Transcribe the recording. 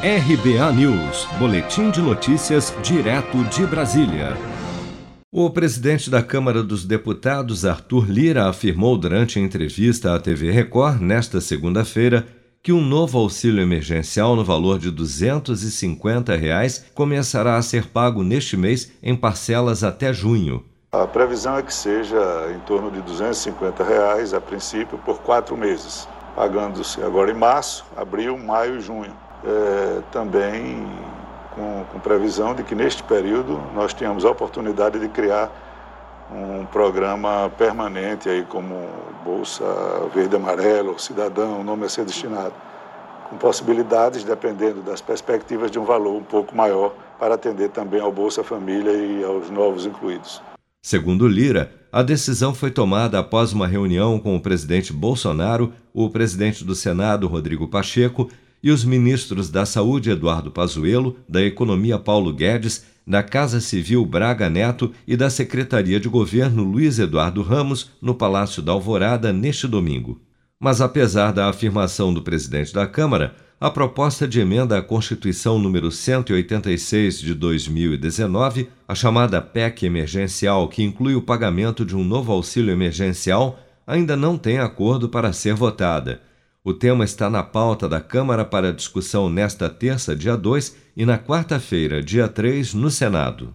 RBA News, Boletim de Notícias, direto de Brasília. O presidente da Câmara dos Deputados, Arthur Lira, afirmou durante a entrevista à TV Record, nesta segunda-feira, que um novo auxílio emergencial no valor de 250 reais começará a ser pago neste mês em parcelas até junho. A previsão é que seja em torno de 250 reais, a princípio, por quatro meses, pagando-se agora em março, abril, maio e junho é, também com, com, previsão de que neste período nós tenhamos a oportunidade de criar um programa permanente aí como Bolsa Verde Amarelo, Cidadão, nome a ser destinado, com possibilidades, dependendo das perspectivas, de um valor um pouco maior para atender também ao Bolsa Família e aos novos incluídos. Segundo Lira, a decisão foi tomada após uma reunião com o presidente Bolsonaro, o presidente do Senado, Rodrigo Pacheco, e os ministros da Saúde Eduardo Pazuello, da Economia Paulo Guedes, da Casa Civil Braga Neto e da Secretaria de Governo Luiz Eduardo Ramos no Palácio da Alvorada neste domingo. Mas apesar da afirmação do presidente da Câmara, a proposta de emenda à Constituição número 186 de 2019, a chamada PEC emergencial, que inclui o pagamento de um novo auxílio emergencial, ainda não tem acordo para ser votada. O tema está na pauta da Câmara para discussão nesta terça, dia 2, e na quarta-feira, dia 3, no Senado.